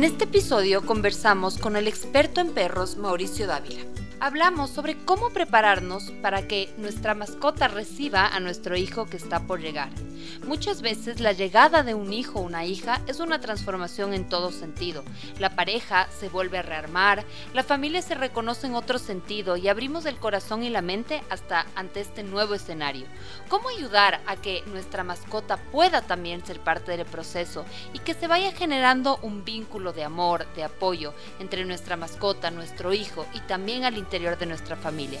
En este episodio conversamos con el experto en perros Mauricio Dávila hablamos sobre cómo prepararnos para que nuestra mascota reciba a nuestro hijo que está por llegar. Muchas veces la llegada de un hijo o una hija es una transformación en todo sentido. La pareja se vuelve a rearmar, la familia se reconoce en otro sentido y abrimos el corazón y la mente hasta ante este nuevo escenario. ¿Cómo ayudar a que nuestra mascota pueda también ser parte del proceso y que se vaya generando un vínculo de amor, de apoyo entre nuestra mascota, nuestro hijo y también al de nuestra familia.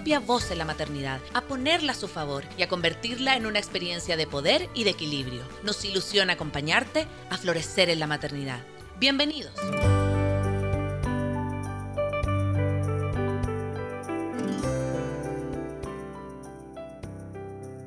voz en la maternidad, a ponerla a su favor y a convertirla en una experiencia de poder y de equilibrio. Nos ilusiona acompañarte a florecer en la maternidad. Bienvenidos.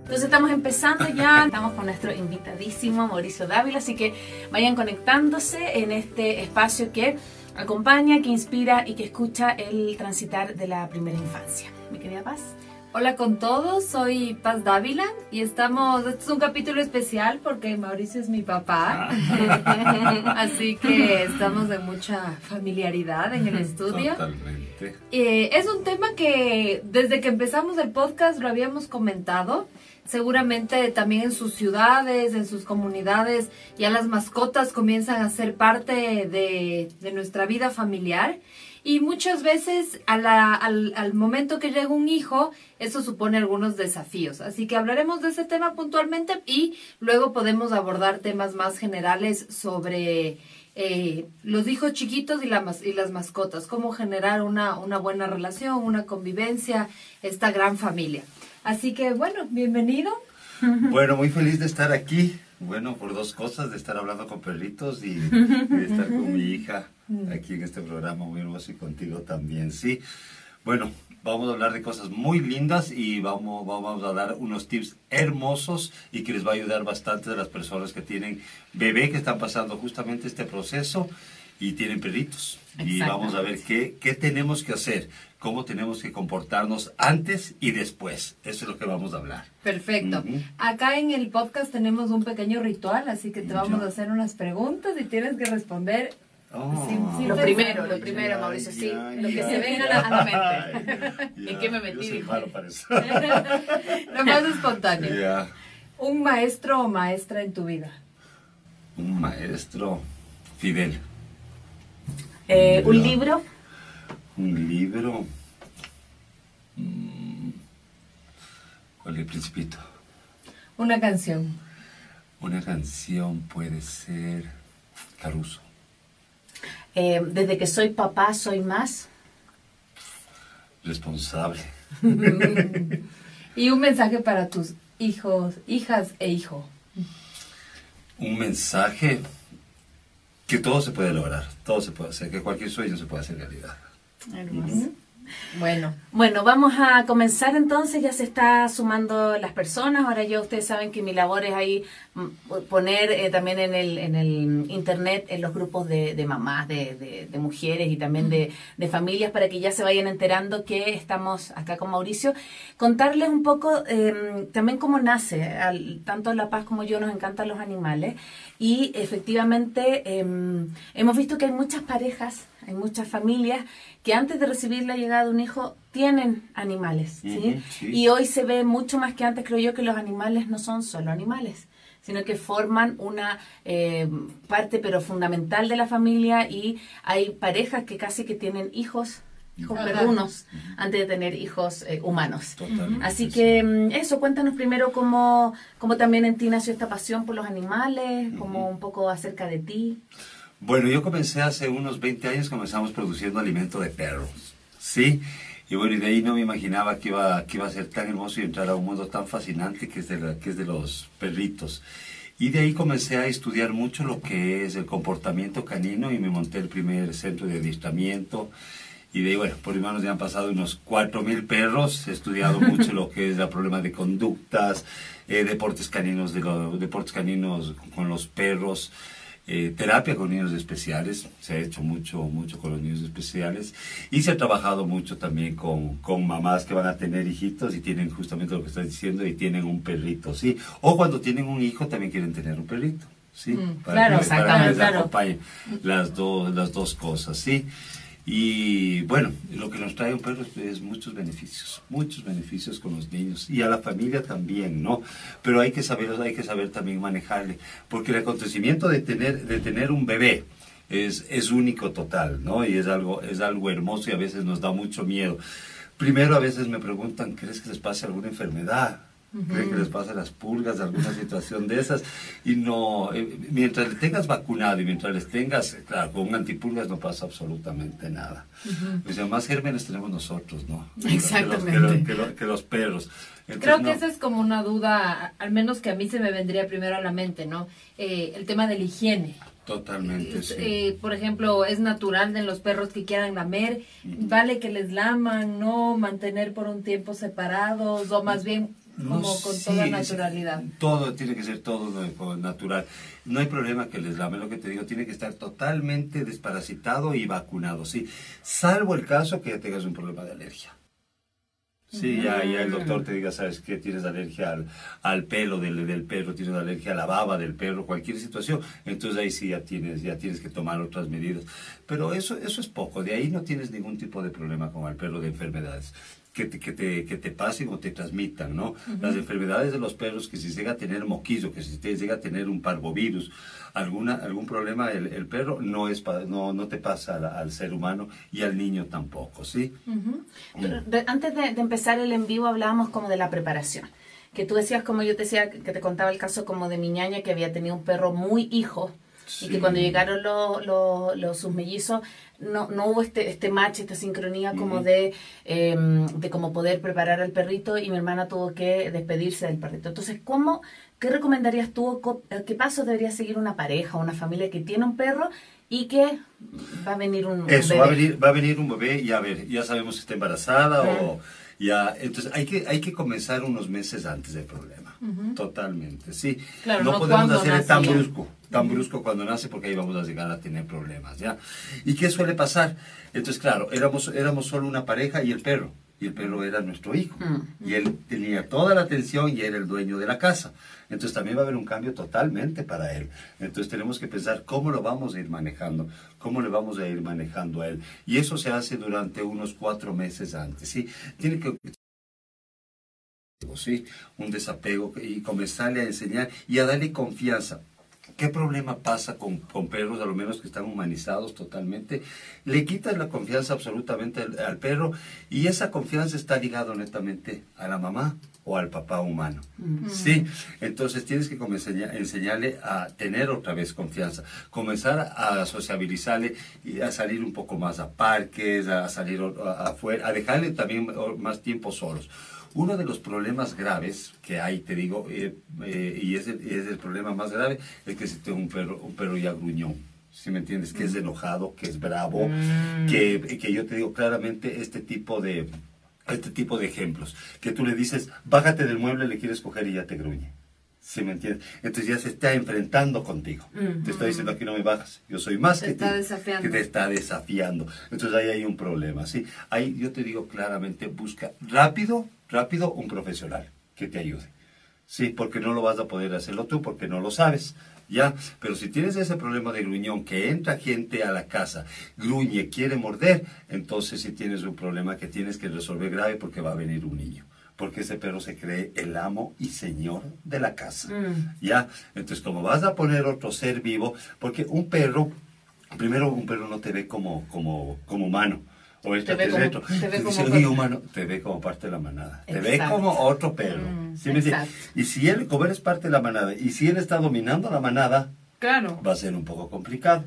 Entonces estamos empezando ya, estamos con nuestro invitadísimo Mauricio Dávila, así que vayan conectándose en este espacio que acompaña, que inspira y que escucha el transitar de la primera infancia. Mi querida Paz. Hola con todos, soy Paz Dávila y estamos, este es un capítulo especial porque Mauricio es mi papá, ah. así que estamos de mucha familiaridad en el estudio. Totalmente. Eh, es un tema que desde que empezamos el podcast lo habíamos comentado, seguramente también en sus ciudades, en sus comunidades, ya las mascotas comienzan a ser parte de, nuestra vida familiar. Y muchas veces al, momento que llega un hijo, eso supone algunos desafíos. Así que hablaremos de ese tema puntualmente y luego podemos abordar temas más generales sobre eh, los hijos chiquitos y, y las mascotas, cómo generar una, una buena relación, una convivencia, esta gran familia. Así que bueno, bienvenido. Bueno, muy feliz de estar aquí. Bueno, por dos cosas, de estar hablando con perritos y de estar con mi hija aquí en este programa muy hermoso y contigo también, sí. Bueno, vamos a hablar de cosas muy lindas y vamos, vamos a dar unos tips hermosos y que les va a ayudar bastante a las personas que tienen bebé, que están pasando justamente este proceso y tienen perritos. Y vamos a ver qué, qué tenemos que hacer, cómo tenemos que comportarnos antes y después. Eso es lo que vamos a hablar. Perfecto. Acá en el podcast tenemos un pequeño ritual, así que te vamos a hacer unas preguntas y tienes que responder Oh, lo primero, lo primero, Mauricio, sí. lo que se venga a la mente. ¿En qué me metí? lo más espontáneo. ¿Un maestro o maestra en tu vida? Un maestro. Fidel. Eh, ¿Un libro? Un libro. Mm, ¿Cuál es el principito? Una canción. Una canción puede ser Caruso. Eh, desde que soy papá, soy más. Responsable. y un mensaje para tus hijos, hijas e hijo. Un mensaje que todo se puede lograr, todo se puede hacer, que cualquier sueño se puede hacer realidad. Bueno. Bueno, vamos a comenzar entonces, ya se está sumando las personas, ahora yo ustedes saben que mi labor es ahí mm, poner eh, también en el, en el internet en los grupos de, de mamás, de, de, mujeres y también de, de, familias para que ya se vayan enterando que estamos acá con Mauricio, contarles un poco em, también cómo nace, al, tanto La Paz como yo nos encantan los animales. Y efectivamente em, hemos visto que hay muchas parejas, hay muchas familias que antes de recibir la llegada de un hijo tienen animales, ¿sí? Y hoy se ve mucho más que antes, creo yo, que los animales no son solo animales, sino que forman una eh, parte pero fundamental de la familia y hay parejas que casi que tienen hijos hijos perrunos antes de tener hijos eh, humanos. Así que mm, eso, cuéntanos primero cómo, cómo también en ti nació esta pasión por los animales, como un poco acerca de ti. Bueno, yo comencé hace unos 20 años, comenzamos produciendo alimento de perros, ¿sí? Y bueno, y de ahí no me imaginaba que iba, que iba a ser tan hermoso y entrar a un mundo tan fascinante que es de, la, que es de los perritos. Y de ahí comencé a estudiar mucho lo que es el comportamiento canino y me monté el primer centro de adiestramiento. Y de ahí, bueno, por mis manos ya han pasado unos 4.000 perros. He estudiado mucho lo que es el problema de conductas, eh, deportes caninos, de los, deportes caninos con los perros. Eh, terapia con niños especiales, se ha hecho mucho, mucho con los niños especiales y se ha trabajado mucho también con, con mamás que van a tener hijitos y tienen justamente lo que estás diciendo y tienen un perrito, ¿sí? O cuando tienen un hijo también quieren tener un perrito, ¿sí? Mm, claro, que, para que les claro. acompañe las, dos las dos cosas, ¿sí? Y bueno, lo que nos trae un perro es, muchos beneficios, muchos beneficios con los niños y a la familia también, ¿no? Pero hay que saber, hay que saber también manejarle, porque el acontecimiento de tener, de tener un bebé es, es único total, ¿no? Y es algo, es algo hermoso y a veces nos da mucho miedo. Primero a veces me preguntan, ¿crees que les pase alguna enfermedad? ¿Creen que les pase las pulgas, alguna situación de esas? Y no, eh, mientras le tengas vacunado y mientras les tengas, claro, con un antipulgas no pasa absolutamente nada. O sea, más gérmenes tenemos nosotros, ¿no? Exactamente. Que los, que los- que los- que los perros. Entonces, Creo que no. esa es como una duda, al menos que a mí se me vendría primero a la mente, ¿no? Eh, el tema de la higiene. Totalmente, sí. Eh, por ejemplo, es natural de los perros que quieran lamer, vale que les laman, no mantener por un tiempo separados o más bien como No, con sí, toda es- naturalidad. Todo tiene que ser todo natural. No hay problema que les lame, lo que te digo, tiene que estar totalmente desparasitado y vacunado, sí. Salvo el caso que tengas un problema de alergia. Sí, ya, ya el doctor te diga, sabes que tienes alergia al, al pelo del, del perro, tienes alergia a la baba del perro, cualquier situación, entonces ahí sí ya tienes, ya tienes que tomar otras medidas. Pero eso, eso es poco, de ahí no tienes ningún tipo de problema con el perro de enfermedades. Que te, que, te, que te pasen o te transmitan, ¿no? Las enfermedades de los perros, que si llega a tener moquillo, que si te llega a tener un parvovirus, alguna, algún problema, el, el perro no, es no, no te pasa al, al ser humano y al niño tampoco, ¿sí? Pero de- antes de, de empezar el en vivo hablábamos como de la preparación. Que tú decías, como yo te decía, que te contaba el caso como de mi ñaña que había tenido un perro muy hijo y que cuando llegaron los, los, los- sus mellizos no, no hubo este, este match, esta sincronía como de, eh, de como poder preparar al perrito y mi hermana tuvo que despedirse del perrito. Entonces, ¿cómo, ¿qué recomendarías tú? co- ¿Qué paso debería seguir una pareja, una familia que tiene un perro y que va a venir un, un Eso, va a, bebé? venir, va a venir un bebé y a ver, ya sabemos si está embarazada o ya, entonces hay que, hay que comenzar unos meses antes del problema, totalmente, sí. Claro, no, no podemos hacer tan brusco, tan brusco cuando nace porque ahí vamos a llegar a tener problemas, ¿ya? ¿Y qué suele pasar? Entonces, claro, éramos, éramos solo una pareja y el perro. Y el perro era nuestro hijo. Mm. Y él tenía toda la atención y era el dueño de la casa. Entonces también va a haber un cambio totalmente para él. Entonces tenemos que pensar cómo lo vamos a ir manejando, cómo le vamos a ir manejando a él. Y eso se hace durante unos cuatro meses antes. ¿sí? Tiene que ¿sí? un desapego y comenzarle a enseñar y a darle confianza. ¿Qué problema pasa con, con perros, a lo menos que están humanizados totalmente? Le quitas la confianza absolutamente al, al perro y esa confianza está ligada netamente a la mamá o al papá humano. Sí, entonces tienes que comenzar enseñarle a tener otra vez confianza, comenzar a sociabilizarle y a salir un poco más a parques, a salir afuera, a dejarle también más tiempo solos. Uno de los problemas graves que hay, te digo, eh, eh, y es el, es el problema más grave, es que si tengo un perro, un perro ya gruñón. ¿Sí me entiendes? Que es enojado, que es bravo, que, que yo te digo claramente este tipo de este tipo de ejemplos. Que tú le dices, bájate del mueble, le quieres coger y ya te gruñe. ¿Sí me entiendes? Entonces ya se está enfrentando contigo. Te está diciendo aquí no me bajas. Yo soy más Te que está desafiando. Que te está desafiando. Entonces ahí hay un problema. ¿sí? Ahí yo te digo claramente, busca rápido, rápido un profesional que te ayude. Sí, porque no lo vas a poder hacerlo tú, porque no lo sabes. Ya, pero si tienes ese problema de gruñón, que entra gente a la casa, gruñe, quiere morder, entonces sí tienes un problema que tienes que resolver grave porque va a venir un niño. Porque ese perro se cree el amo y señor de la casa. Ya, entonces como vas a poner otro ser vivo, porque un perro, primero un perro no te ve como, como, como humano. O Te ve como- extraterrestre. te ve como dice, per- "Oye, humano, te ve como parte de la manada. Te ve como otro perro. Mm, ¿Sí entiendes? Y si él, como eres parte de la manada, y si él está dominando la manada, Claro. va a ser un poco complicado.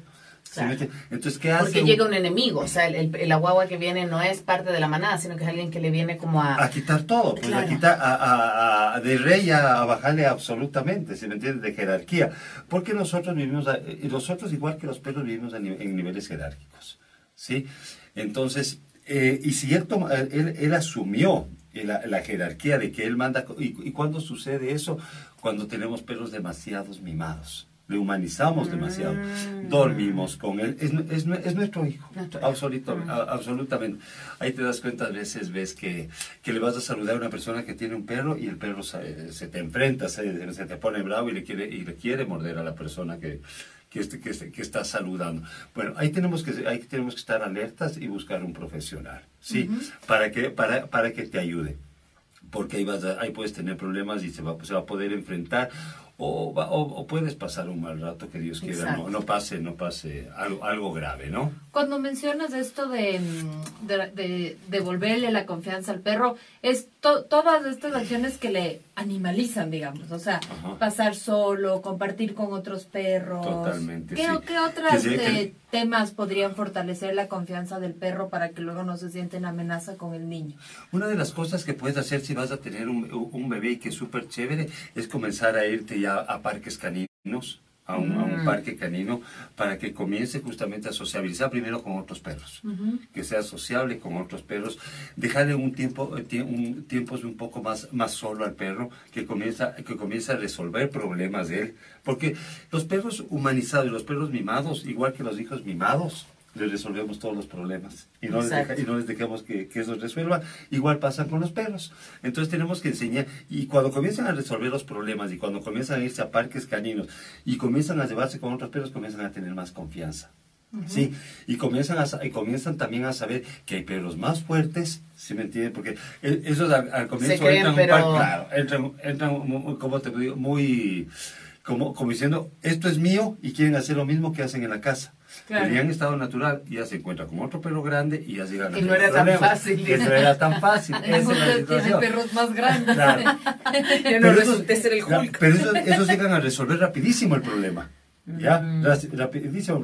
¿sí entiendes? Entonces, ¿qué hace? Porque llega un enemigo, o sea, el, el- la guagua que viene no es parte de la manada, sino que es alguien que le viene como a... a quitar todo, pues Claro. a quitar a, a- a- de rey a, bajarle absolutamente, ¿se me entiende? De jerarquía. Porque nosotros vivimos, nosotros igual que los perros vivimos en niveles jerárquicos, ¿sí? Entonces, eh, y si él, toma- él, él asumió la, la jerarquía de que él manda, y, y cuándo sucede eso? Cuando tenemos perros demasiados mimados. Le humanizamos demasiado. Dormimos con él. Es, es, es nuestro hijo. Nuestro hijo. Absoluto- a- absolutamente. Ahí te das cuenta, a veces ves que, que le vas a saludar a una persona que tiene un perro y el perro se, se te enfrenta, se, se te pone bravo y le quiere, y le quiere morder a la persona que, que, este- que, este- que está saludando. Bueno, ahí tenemos que, ahí tenemos que estar alertas y buscar un profesional, ¿sí? para, que, para, para que te ayude porque ahí, vas a- ahí puedes tener problemas y se va, se va a poder enfrentar o, o, o puedes pasar un mal rato que Dios quiera, no, no pase, no pase algo, algo grave, ¿no? Cuando mencionas esto de, mm, de, de devolverle la confianza al perro, es to- todas estas acciones que le animalizan, digamos. O sea, Ajá. pasar solo, compartir con otros perros. Totalmente, ¿Qué, sí. qué otros que- temas podrían fortalecer la confianza del perro para que luego no se sienta en amenaza con el niño? Una de las cosas que puedes hacer si vas a tener un, un bebé y que es súper chévere es comenzar a irte ya a parques caninos, a un, a un parque canino, para que comience justamente a sociabilizar primero con otros perros, que sea sociable con otros perros, dejarle un tiempo, eh, un, tiempos un poco más, más solo al perro, que comienza, que comienza a resolver problemas de él, porque los perros humanizados y los perros mimados, igual que los hijos mimados, les resolvemos todos los problemas y no, les, deja- y no les dejamos que, que eso resuelva. Igual pasa con los perros. Entonces tenemos que enseñar, y cuando comienzan a resolver los problemas y cuando comienzan a irse a parques caninos y comienzan a llevarse con otros perros, comienzan a tener más confianza. ¿Sí? Y comienzan, a, y comienzan también a saber que hay perros más fuertes, ¿sí me entienden? Porque e- esos al, al comienzo creen, entran, un pero- par- claro, entran, entran como te digo, muy, como, como diciendo, esto es mío y quieren hacer lo mismo que hacen en la casa. Claro. En estado natural ya se encuentra con otro perro grande y ya llegan Que a no era tan fácil. Que no era tan fácil. Esa es la Ustedes tienen situación. perros más grandes. Claro. Yo no Pero resulté esos- ser el la- Hulk. Pero esos, esos llegan a resolver rapidísimo el problema. ¿Ya? Ras- Rapidísimo.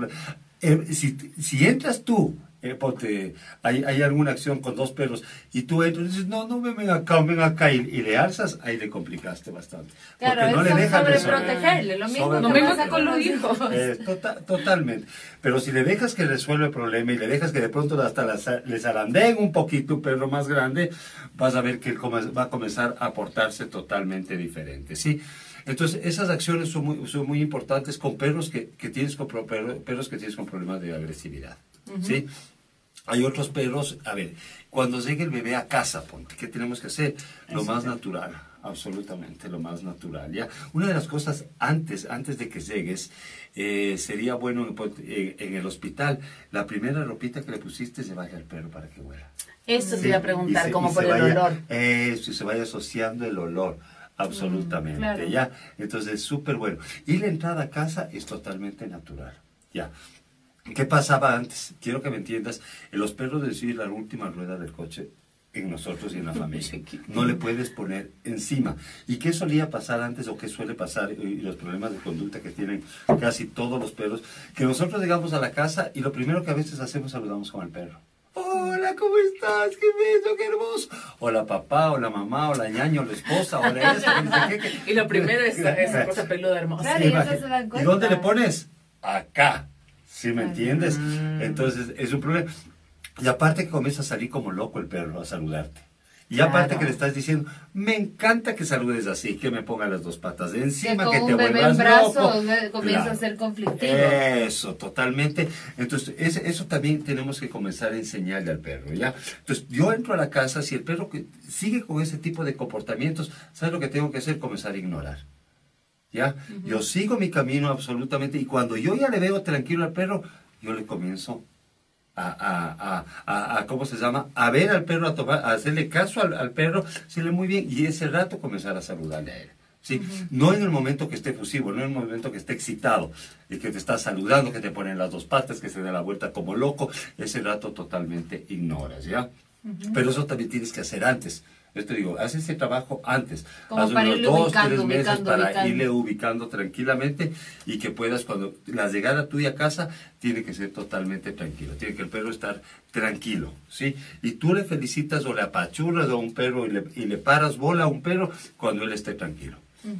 Eh, si, si entras tú, eh, ponte, hay, hay alguna acción con dos perros y tú entras y dices, no, no, ven acá, ven acá y, y le alzas, ahí le complicaste bastante. Claro, Porque no le protegerle, lo mismo Lo mismo que con los hijos. Eh, tota- totalmente. Pero si le dejas que resuelva el problema y le dejas que de pronto hasta le zarandeen un poquito un perro más grande, vas a ver que él va a comenzar a portarse totalmente diferente, ¿sí? Entonces, esas acciones son muy, son muy importantes con perros que, que tienes con perros que tienes con problemas de agresividad, ¿sí? Hay otros perros, a ver, cuando llegue el bebé a casa, ponte, ¿qué tenemos que hacer? Lo más natural, absolutamente, lo más natural, ¿ya? Una de las cosas antes, antes de que llegues, eh, sería bueno ponte, eh, en el hospital, la primera ropita que le pusiste, llevarle al perro para que huela. Eso te Sí, iba a preguntar, se- como por se el vaya- olor. Eso, y se vaya asociando el olor, absolutamente, claro. ¿ya? Entonces, súper bueno. Y la entrada a casa es totalmente natural, ¿ya? ¿Qué pasaba antes? Quiero que me entiendas, en los perros decir la última rueda del coche en nosotros y en la familia. No le puedes poner encima. ¿Y qué solía pasar antes o qué suele pasar y los problemas de conducta que tienen casi todos los perros? Que nosotros llegamos a la casa y lo primero que a veces hacemos saludamos con el perro. Hola, ¿cómo estás? Qué bello, qué hermoso. Hola papá, hola mamá, hola ñaño, hola esposa, hola eso, Y lo primero es esa, cosa peluda hermosa. Claro, y ¿Y cuenta. dónde le pones? Acá. ¿Sí me entiendes? Entonces, es un problema. Y aparte que comienza a salir como loco el perro a saludarte. Y Claro. aparte que le estás diciendo, me encanta que saludes así, que me ponga las dos patas de Que encima, con que te vuelvas brazos loco. comienza Claro. a ser conflictivo. Eso, totalmente. Entonces, eso también tenemos que comenzar a enseñarle al perro, ¿ya? Entonces, yo entro a la casa, si el perro que sigue con ese tipo de comportamientos, ¿sabes lo que tengo que hacer? Comenzar a ignorar. ¿Ya? Yo sigo mi camino absolutamente y cuando yo ya le veo tranquilo al perro, yo le comienzo a, a, a, a- ¿cómo se llama? A ver al perro, a, tomar, a hacerle caso al, al perro, decirle muy bien y ese rato comenzar a saludarle a él. ¿sí? No en el momento que esté efusivo, no en el momento que esté excitado y que te está saludando, que te ponen las dos patas, que se da la vuelta como loco, ese rato totalmente ignoras, ¿ya? Pero eso también tienes que hacer antes. Esto digo, haz ese trabajo antes. Como haz unos dos, ubicando, tres meses ubicando, para ubicando. irle ubicando tranquilamente y que puedas, cuando la llegada tuya a casa, tiene que ser totalmente tranquilo. Tiene que el perro estar tranquilo, ¿sí? Y tú le felicitas o le apachurras a un perro y le, y le paras bola a un perro cuando él esté tranquilo,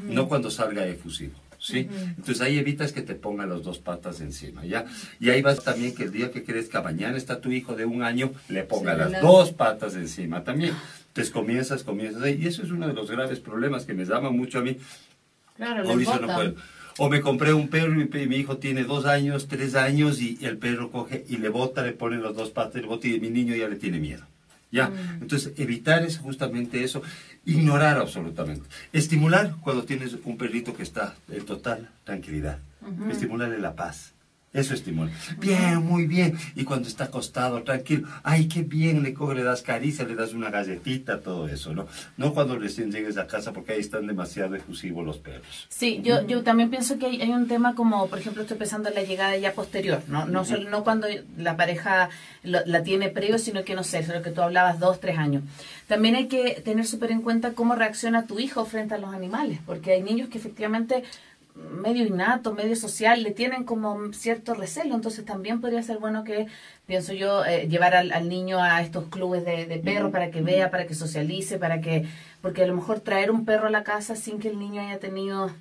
no cuando salga efusivo. ¿Sí? Entonces ahí evitas que te ponga las dos patas encima, ¿ya? Y ahí vas también que el día que crezca, mañana está tu hijo de un año, le ponga Sí, las la- dos patas encima también. Entonces comienzas, comienzas ahí. Y eso es uno de los graves problemas que me llama mucho a mí. Claro, Ahorita no puedo. O me compré un perro y mi, hijo tiene dos años, tres años y el perro coge y le bota, le pone las dos patas, le bota y mi niño ya le tiene miedo. ¿Ya? Mm. Entonces, evitar es justamente eso, ignorar absolutamente. Estimular cuando tienes un perrito que está en total tranquilidad. Estimularle la paz. Eso estimula. Bien, muy bien. Y cuando está acostado, tranquilo. Ay, qué bien, le coge, le das caricia, le das una galletita, todo eso, ¿no? No cuando recién llegues a casa porque ahí están demasiado efusivos los perros. Sí, yo, yo también pienso que hay, hay un tema como, por ejemplo, estoy pensando en la llegada ya posterior, ¿no? No, solo, no cuando la pareja lo- la tiene previo, sino que, no sé, eso es lo que tú hablabas, dos, tres años. También hay que tener súper en cuenta cómo reacciona tu hijo frente a los animales, porque hay niños que efectivamente medio innato, medio social, le tienen como cierto recelo, entonces también podría ser bueno que, pienso yo, eh, llevar al, al niño a estos clubes de, de perros para que vea, para que socialice, para que, porque a lo mejor traer un perro a la casa sin que el niño haya tenido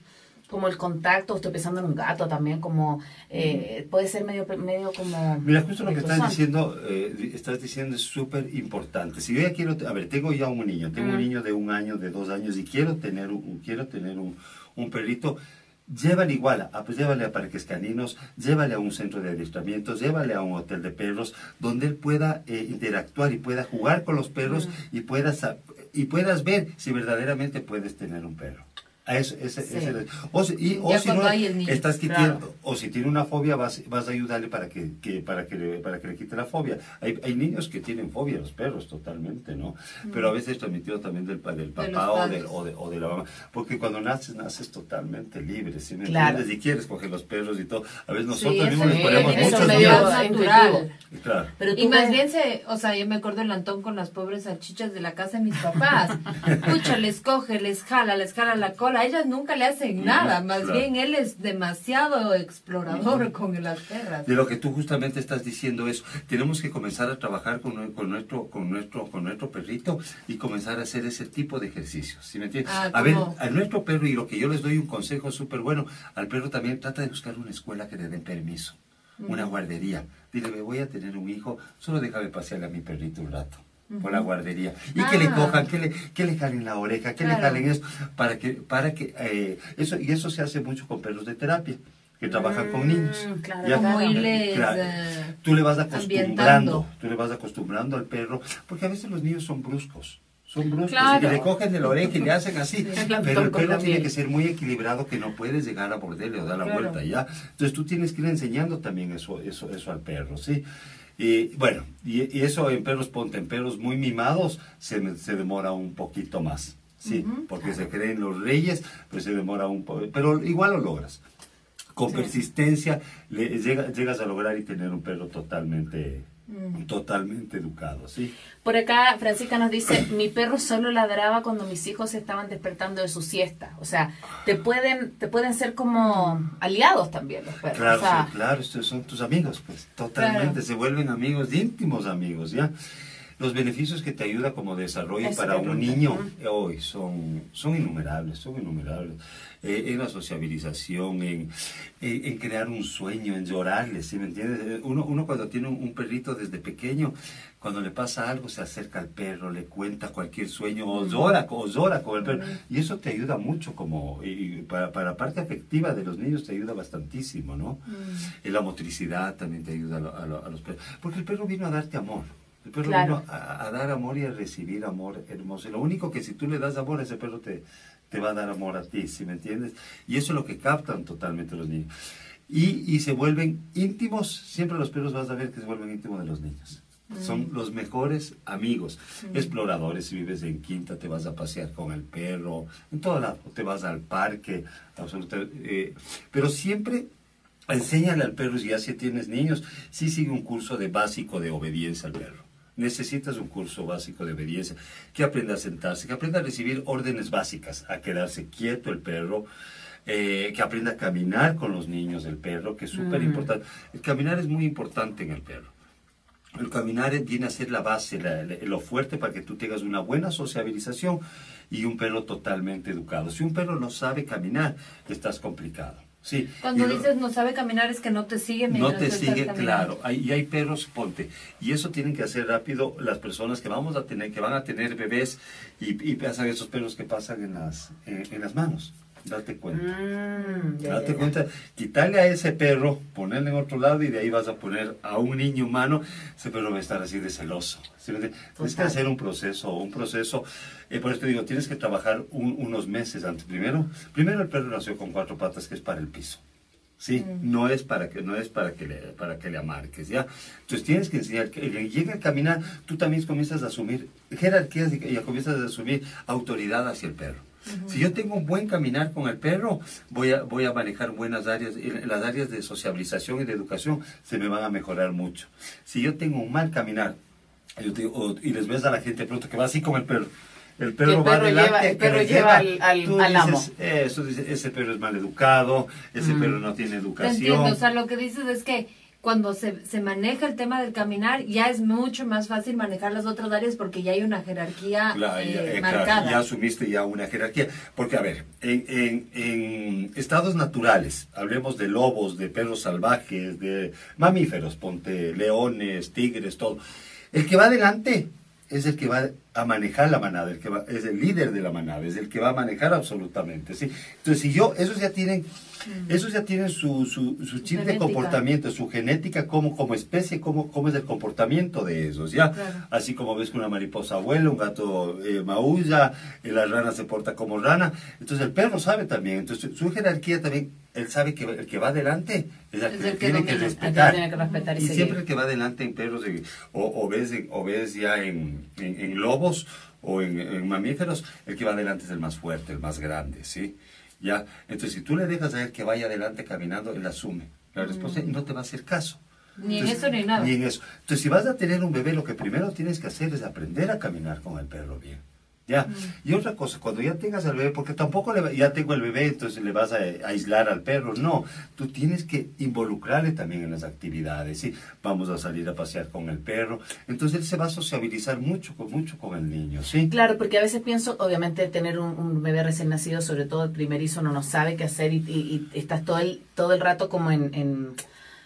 como el contacto, estoy pensando en un gato también, como eh, puede ser medio, medio como... Mira, justo lo que estás diciendo, eh, estás diciendo es súper importante. Si yo ya quiero, a ver, tengo ya un niño, tengo un niño de un año, de dos años y quiero tener un, quiero tener un, un perrito, llévale igual, a, pues llévale a parques caninos, llévale a un centro de adiestramientos, llévale a un hotel de perros, donde él pueda eh, interactuar y pueda jugar con los perros y puedas a- y puedas ver si verdaderamente puedes tener un perro. A eso, ese, Sí. ese- o si, y- o si no, estás claro. quitando, o si tiene una fobia, vas, vas a ayudarle para que, que- para, que le, para que le quite la fobia. Hay, hay niños que tienen fobia a los perros, totalmente, ¿no? Pero a veces transmitido también del, pa- del Mm. De papá o, del, o, de, o de la mamá. Porque cuando naces, naces totalmente libre, ¿sí me Claro. entiendes? Y quieres coger los perros y todo. A veces nosotros eso mismos les sí, ponemos muchos miedos. Claro. Pero Y más ves- bien se, o sea, yo me acuerdo el Antón con las pobres salchichas de la casa de mis papás. Pucha, les coge, les jala, les jala la cola. Ellas nunca le hacen nada. Más claro. bien él es demasiado explorador con las perras. De lo que tú justamente estás diciendo eso, tenemos que comenzar a trabajar con, nue- con nuestro con nuestro con nuestro perrito y comenzar a hacer ese tipo de ejercicios, ¿sí me entiendes? Ah, a ver, a nuestro perro y lo que yo les doy un consejo súper bueno, al perro también trata de buscar una escuela que le den permiso, una guardería. Dile, "Ve, voy a tener un hijo, solo déjame pasearle a mi perrito un rato. Por la guardería. Y que le Ah. cojan, que le, que le jalen la oreja, que le jalen eso, para que, para que, eh, eso, y eso se hace mucho con perros de terapia, que trabajan con niños. Mm, claro, ¿ya? Como Claro. eh, Tú le vas acostumbrando, tú le vas acostumbrando al perro, porque a veces los niños son bruscos. Son bruscos Claro. y le cogen de la oreja y le hacen así. Pero el perro tiene que ser muy equilibrado, que no puedes llegar a morderle o dar la vuelta ya. Entonces tú tienes que ir enseñando también eso, eso, eso al perro, ¿sí? Y bueno, y, y eso en perros ponte, en perros muy mimados se, se demora un poquito más, ¿sí? Porque se creen los reyes, pero se demora un poco, pero igual lo logras. Con persistencia le- llega- llegas a lograr y tener un perro totalmente, totalmente educado, ¿sí? Por acá, Francisca nos dice, mi perro solo ladraba cuando mis hijos estaban despertando de su siesta. O sea, te pueden, te pueden ser como aliados también los perros. Claro, o sea, sí, claro, estos son tus amigos, pues, totalmente, Claro. se vuelven amigos, íntimos amigos, ¿ya? Los beneficios que te ayuda como desarrollo Eso para un niño eh, hoy son, son innumerables, son innumerables. Eh, en la sociabilización, en, en, en crear un sueño, en llorarles, ¿sí me entiendes? Eh, Uno, uno cuando tiene un, un perrito desde pequeño, cuando le pasa algo, se acerca al perro, le cuenta cualquier sueño, o llora, o llora con el perro. Y eso te ayuda mucho como, y para, para la parte afectiva de los niños te ayuda bastantísimo, ¿no? Y la motricidad también te ayuda a, a a los perros. Porque el perro vino a darte amor. El perro Claro. vino a, a dar amor y a recibir amor hermoso. Y lo único que si tú le das amor, ese perro te, te va a dar amor a ti, ¿sí me entiendes? Y eso es lo que captan totalmente los niños. Y, y se vuelven íntimos, siempre los perros vas a ver que se vuelven íntimos de los niños. Son los mejores amigos, exploradores. Si vives en Quinta, te vas a pasear con el perro, en todo lado, te vas al parque, absolutamente. eh, pero siempre enséñale al perro, si ya si tienes niños, sí sigue un curso de básico de obediencia al perro. Necesitas un curso básico de obediencia, que aprenda a sentarse, que aprenda a recibir órdenes básicas, a quedarse quieto el perro, eh, que aprenda a caminar con los niños el perro, que es súper importante. El caminar es muy importante en el perro. El caminar viene a ser la base, la- la- lo fuerte para que tú tengas una buena sociabilización y un perro totalmente educado. Si un perro no sabe caminar, estás complicado. Sí. Cuando Y lo- dices no sabe caminar es que no te sigue no te sigue, claro. Hay, y hay perros, ponte. Y eso tienen que hacer rápido las personas que vamos a tener, que van a tener bebés y, y pasan esos perros que pasan en las, en, en las manos. Date cuenta. Mm, ya, Date ya, ya. cuenta, quitarle a ese perro, ponerle en otro lado y de ahí vas a poner a un niño humano, ese perro va a estar así de celoso. Tienes que hacer un proceso, un proceso, eh, por eso te digo, tienes que trabajar un- unos meses antes. Primero, primero el perro nació con cuatro patas, que es para el piso. Sí, no es para que no es para que le para que le amarques, ¿ya? Entonces tienes que enseñar que llegue a caminar, tú también comienzas a asumir jerarquías y y comienzas a asumir autoridad hacia el perro. Si yo tengo un buen caminar con el perro, voy a, voy a manejar buenas áreas, las áreas de sociabilización y de educación se me van a mejorar mucho. Si yo tengo un mal caminar, yo te o- y les ves a la gente pronto que va así con el perro, el perro, el va perro adelante, lleva- el perro le lleva al- al- tú al amo. dices, eso, dice, ese perro es mal educado, ese perro no tiene Te educación. entiendo, o sea, lo que dices es que cuando se, se maneja el tema del caminar, ya es mucho más fácil manejar las otras áreas porque ya hay una jerarquía Claro, eh, ya, eh, claro, marcada. ya asumiste ya una jerarquía. Porque, a ver, en, en- en estados naturales, hablemos de lobos, de perros salvajes, de mamíferos, ponte leones, tigres, todo. El que va adelante es el que va a manejar la manada, el que va, es el líder de la manada, es el que va a manejar absolutamente, ¿sí? Entonces, si yo, esos ya tienen, esos ya tienen su, su, su chip de comportamiento, su genética como, como especie, cómo, cómo es el comportamiento de esos, ¿ya? Claro. Así como ves que una mariposa vuela, un gato eh, maulla, eh, la rana se porta como rana. Entonces el perro sabe también. Entonces su jerarquía también, él sabe que el que va adelante es el que, el que tiene que domina, el que respetar. que respetar y y siempre el que va adelante en perros, en- o, o ves, en- o ves ya en, en- lobos o en, en mamíferos, el que va adelante es el más fuerte, el más grande, ¿sí? Ya, entonces si tú le dejas a él que vaya adelante caminando, él asume la respuesta y no te va a hacer caso. Ni en eso ni en nada. Ni en eso. Entonces, si vas a tener un bebé, lo que primero tienes que hacer es aprender a caminar con el perro bien. ¿Ya? Y otra cosa, cuando ya tengas al bebé, porque tampoco le va- ya tengo el bebé, entonces le vas a, a aislar al perro. No, tú tienes que involucrarle también en las actividades. ¿sí? Vamos a salir a pasear con el perro. Entonces él se va a sociabilizar mucho, con, mucho con el niño. ¿sí? Claro, porque a veces pienso, obviamente, tener un, un bebé recién nacido, sobre todo el primerizo, no no sabe qué hacer y, y- y estás todo el, todo el rato como en, en-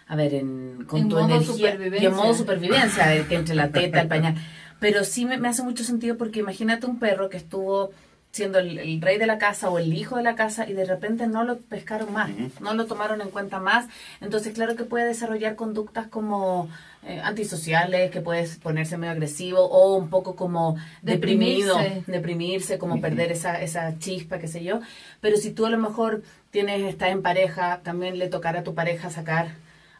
a ver, en, con En tu modo energía. supervivencia. Y en modo supervivencia, que entre la teta, el pañal. Pero sí me, me hace mucho sentido porque imagínate un perro que estuvo siendo el, el rey de la casa o el hijo de la casa y de repente no lo pescaron más, no lo tomaron en cuenta más. Entonces, claro que puede desarrollar conductas como eh, antisociales, que puede ponerse medio agresivo o un poco como deprimido, Deprimirse. deprimirse, como perder esa, esa chispa, qué sé yo. Pero si tú a lo mejor tienes, estás en pareja, también le tocará a tu pareja sacar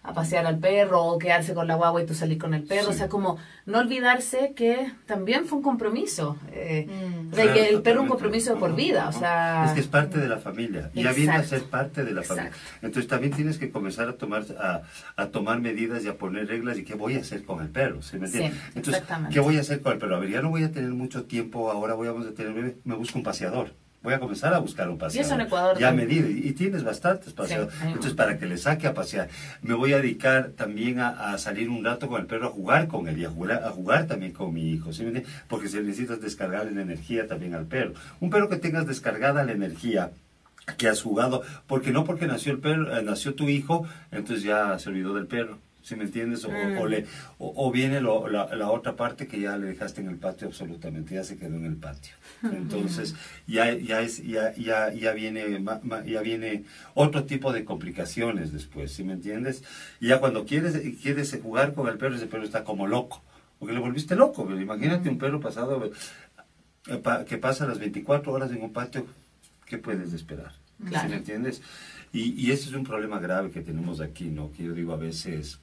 a pasear al perro o quedarse con la guagua y tú salir con el perro. O Sí. sea, como no olvidarse que también fue un compromiso. Eh, Mm. o sea, Claro, que el perro es un compromiso de por vida. O sea, Es que es parte de la familia. Y ya viene a ser parte de la familia. Exacto. Entonces también tienes que comenzar a tomar, a, a tomar medidas y a poner reglas y qué voy a hacer con el perro. ¿sí me entiendes? Sí, Entonces, exactamente. ¿qué voy a hacer con el perro? A ver, ya no voy a tener mucho tiempo, ahora voy a tener bebé, me busco un paseador. Voy a comenzar a buscar un paseador. eso en Ecuador Ya también. medir, y tienes bastantes un Entonces, para que le saque a pasear, me voy a dedicar también a, a salir un rato con el perro a jugar con él y a jugar, a jugar también con mi hijo, ¿sí me? Porque se necesitas descargarle la energía también al perro. Un perro que tengas descargada la energía que has jugado, porque no porque nació el perro, eh, nació tu hijo, entonces ya se olvidó del perro. ¿Sí me entiendes? O, Mm. o le, o, o viene lo- la, la otra parte que ya le dejaste en el patio absolutamente, ya se quedó en el patio. Entonces, ya, ya, es, ya, ya, ya, viene, ya viene otro tipo de complicaciones después, ¿sí me entiendes? Y ya cuando quieres, quieres jugar con el perro, ese perro está como loco, porque le volviste loco. pero Imagínate un perro pasado eh, que pasa las 24 horas en un patio, ¿qué puedes esperar? Claro. ¿Sí me entiendes? Y, y ese es un problema grave que tenemos aquí, ¿no? Que yo digo a veces,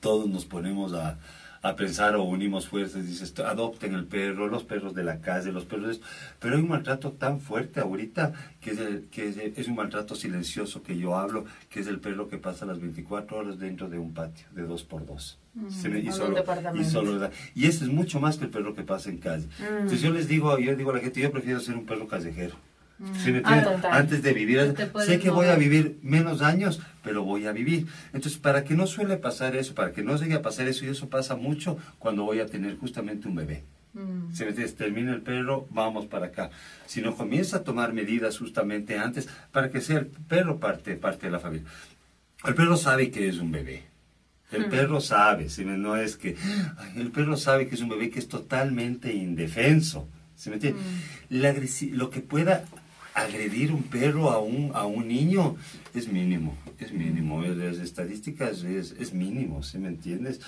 todos nos ponemos a, a pensar o unimos fuerzas, dices, adopten el perro, los perros de la calle, los perros de esto. Pero hay un maltrato tan fuerte ahorita que, es, el- que es, es un maltrato silencioso que yo hablo, que es el perro que pasa las 24 horas dentro de un patio de dos por dos. Se me- o y, solo, y, solo y ese es mucho más que el perro que pasa en calle. Entonces yo les digo, yo digo a la gente, yo prefiero ser un perro callejero. ¿Sí me? Ah. Antes de vivir, sé que voy a mover. vivir menos años, pero voy a vivir. Entonces, para que no suele pasar eso, para que no llegue a pasar eso, y eso pasa mucho cuando voy a tener justamente un bebé. Mm. Si me termina el perro, vamos para acá. Si no comienza a tomar medidas justamente antes, para que sea el perro parte, parte de la familia. El perro sabe que es un bebé. El perro sabe, no es que... el perro sabe que es un bebé que es totalmente indefenso. ¿Se me entiende? La agresi- lo que pueda agredir un perro a un, a un niño es mínimo, es mínimo. En Las estadísticas es, es mínimo, ¿sí me entiendes?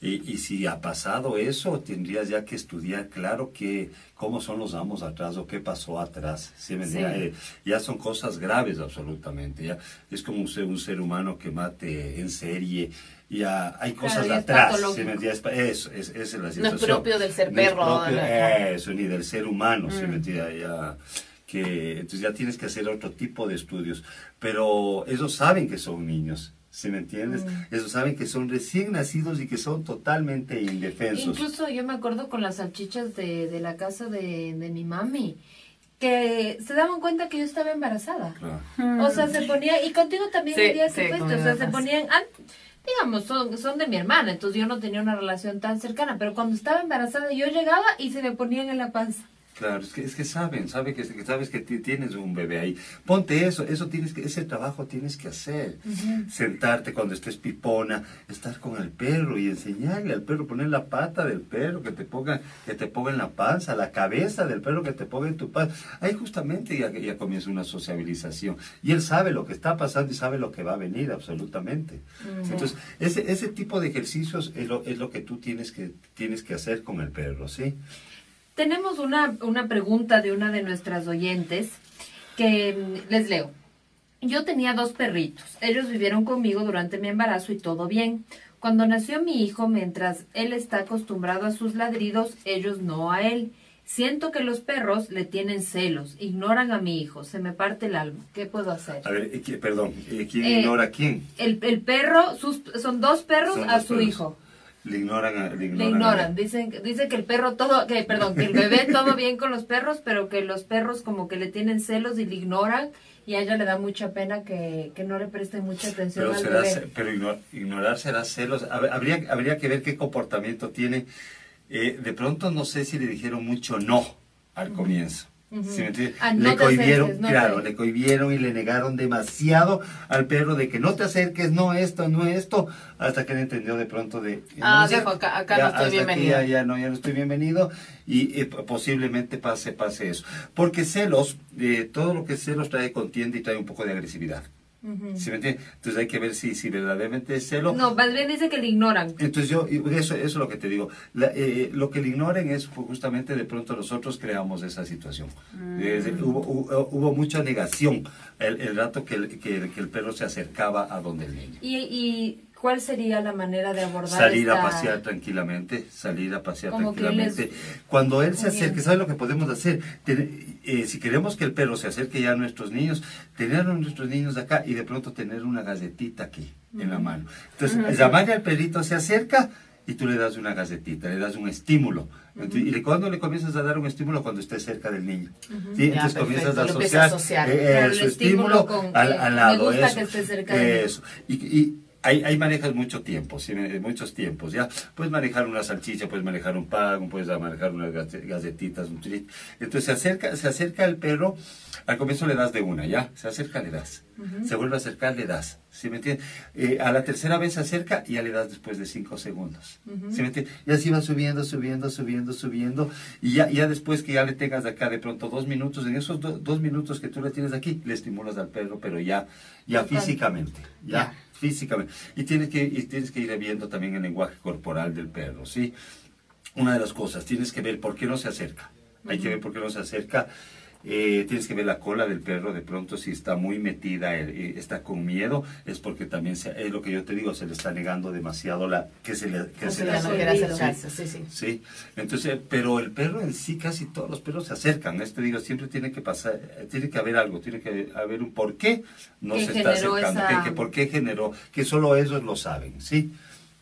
Y, y si ha pasado eso, tendrías ya que estudiar, claro, que cómo son los amos atrás o qué pasó atrás. ¿sí me Sí. Eh, ya son cosas graves absolutamente. Ya es como un ser, un ser humano que mate en serie. Ya hay cosas ya es atrás. ¿sí? Eso, es, esa es la No es situación. propio del ser No es perro, propio- ¿no? Mm. Eso, ni del ser humano. ¿sí me entiendes? Ya, que, entonces ya tienes que hacer otro tipo de estudios. Pero ellos saben que son niños. ¿Sí me entiendes? Mm. Ellos saben que son recién nacidos y que son totalmente indefensos. Incluso yo me acuerdo con las salchichas de, de la casa de, de mi mami, que se daban cuenta que yo estaba embarazada. Claro. O sea, se ponía, y contigo también Sí, el día sí, que fuiste, conmigo o sea, me se ponían, ah, digamos, son, son de mi hermana, entonces yo no tenía una relación tan cercana, pero cuando estaba embarazada yo llegaba y se me ponían en la panza. Claro, es que, es que saben, saben que, que sabes que ti- tienes un bebé ahí. Ponte eso, eso tienes que, ese trabajo tienes que hacer. Sentarte cuando estés pipona, estar con el perro y enseñarle al perro, poner la pata del perro, que te ponga, que te ponga en la panza, la cabeza del perro que te ponga en tu panza. Ahí justamente ya, ya comienza una sociabilización. Y él sabe lo que está pasando y sabe lo que va a venir, absolutamente. Entonces, ese, ese tipo de ejercicios es lo, es lo que tú tienes que, tienes que hacer con el perro, ¿sí? Tenemos una, una pregunta de una de nuestras oyentes que mm, les leo. Yo tenía dos perritos. Ellos vivieron conmigo durante mi embarazo y todo bien. Cuando nació mi hijo, mientras él está acostumbrado a sus ladridos, ellos no a él. Siento que los perros le tienen celos, ignoran a mi hijo, se me parte el alma. ¿Qué puedo hacer? A ver, eh, ¿qui- perdón, eh, ¿quién Eh, ignora a quién? El, el perro, sus, son dos perros Son a su perros. hijo. Le ignoran a, le Le ignoran. a- ignoran, dicen, dice que el perro todo, que perdón, que el bebé todo bien con los perros, pero que los perros como que le tienen celos y le ignoran y a ella le da mucha pena que, que no le presten mucha atención Pero, al será, bebé. pero igno- ignorar será celos. Hab- Habría, habría que ver qué comportamiento tiene. Eh, de pronto no sé si le dijeron mucho no al comienzo. ¿Sí me entiendes? Ah, no le cohibieron, acerques, no claro, te- le cohibieron y le negaron demasiado al perro de que no te acerques, no esto, no esto, hasta que él entendió de pronto de... Ah, no dijo, acá- acá no ya, estoy hasta aquí bienvenido. Ya, ya no, ya no estoy bienvenido y eh, posiblemente pase, pase eso. Porque celos, eh, todo lo que celos trae contienda y trae un poco de agresividad. ¿Sí me entiendes? Entonces hay que ver si, si verdaderamente es celo. No, más bien dice que le ignoran. Entonces yo, eso, eso es lo que te digo. La- eh, lo que le ignoren es justamente de pronto nosotros creamos esa situación. Desde- hubo, hubo, hubo mucha negación el, el rato que el, que, el- que el perro se acercaba a donde el niño. ¿Y, y cuál sería la manera de abordar Salir a esta- pasear tranquilamente, salir a pasear Como tranquilamente. es- Cuando él se acerque, ¿sabes lo que podemos hacer? Ten- eh, si queremos que el perro se acerque ya a nuestros niños, tener a nuestros niños acá y de pronto tener una galletita aquí en la mano. Entonces, llamarle al perrito se acerca y tú le das una galletita, le das un estímulo. Entonces, ¿Y cuándo le comienzas a dar un estímulo? Cuando estés cerca del niño. ¿Sí? Ya, Entonces comienzas a empiezas a asociar, asociar. eh, eh, su el estímulo estímulo con al, al me lado. gusta eso, que esté cerca de eso. Y, y ahí, ahí manejas mucho tiempo, ¿sí? Muchos tiempos, ¿ya? Puedes manejar una salchicha, puedes manejar un pan, puedes manejar unas galletitas, un trit. Entonces se acerca, se acerca el perro, al comienzo le das de una, ¿ya? Se acerca, le das. Se vuelve a acercar, le das. ¿Sí me entiendes? Eh, a la tercera vez se acerca y ya le das después de cinco segundos. ¿Sí me entiendes? Y así va subiendo, subiendo, subiendo, subiendo. Y ya, ya después que ya le tengas de acá de pronto dos minutos, en esos do- dos minutos que tú le tienes aquí, le estimulas al perro, pero ya, ya Total. físicamente. Ya, Ya. Físicamente. Y tienes, que, y tienes que ir viendo también el lenguaje corporal del perro, ¿sí? Una de las cosas, tienes que ver por qué no se acerca. Hay que ver por qué no se acerca. Eh, tienes que ver la cola del perro, de pronto si está muy metida, eh, está con miedo, es porque también se, es lo que yo te digo, se le está negando demasiado la que se le que se le no quiere hacer sí, caso, sí, sí. sí. Entonces, pero el perro en sí casi todos los perros se acercan, este digo, siempre tiene que pasar, eh, tiene que haber algo, tiene que haber un por qué no se está acercando, esa- que, que por qué generó, que solo ellos lo saben, ¿sí?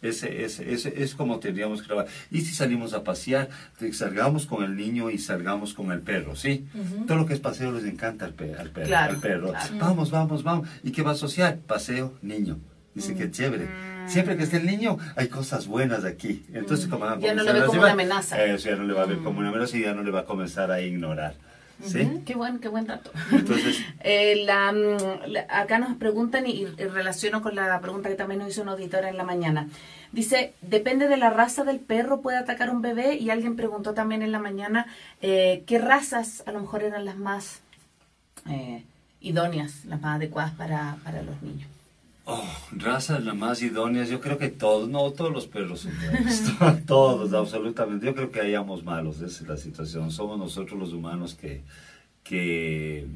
Ese, ese, ese es como tendríamos que grabar. Y si salimos a pasear, salgamos con el niño y salgamos con el perro, ¿sí? Todo lo que es paseo les encanta al, pe- al perro. Claro, al perro. claro. Vamos, vamos, vamos. ¿Y qué va a asociar? Paseo, niño. Dice que chévere. Siempre que esté el niño, hay cosas buenas aquí. Entonces, como van a Ya no comenzar ve como una amenaza. Eso ya no le va a ver como una amenaza y ya no le va a comenzar a ignorar. ¿Sí? Qué buen, qué buen dato. Entonces, Eh, la, mm, la- acá nos preguntan y, y relaciono con la pregunta que también nos hizo una auditora en la mañana. Dice, depende de la raza del perro puede atacar un bebé y alguien preguntó también en la mañana eh, qué razas a lo mejor eran las más eh, idóneas, las más adecuadas para, para los niños. Oh, razas las más idóneas, yo creo que todos, no, todos los perros son todos, absolutamente. Yo creo que hayamos malos, esa es la situación. Somos nosotros los humanos que, que,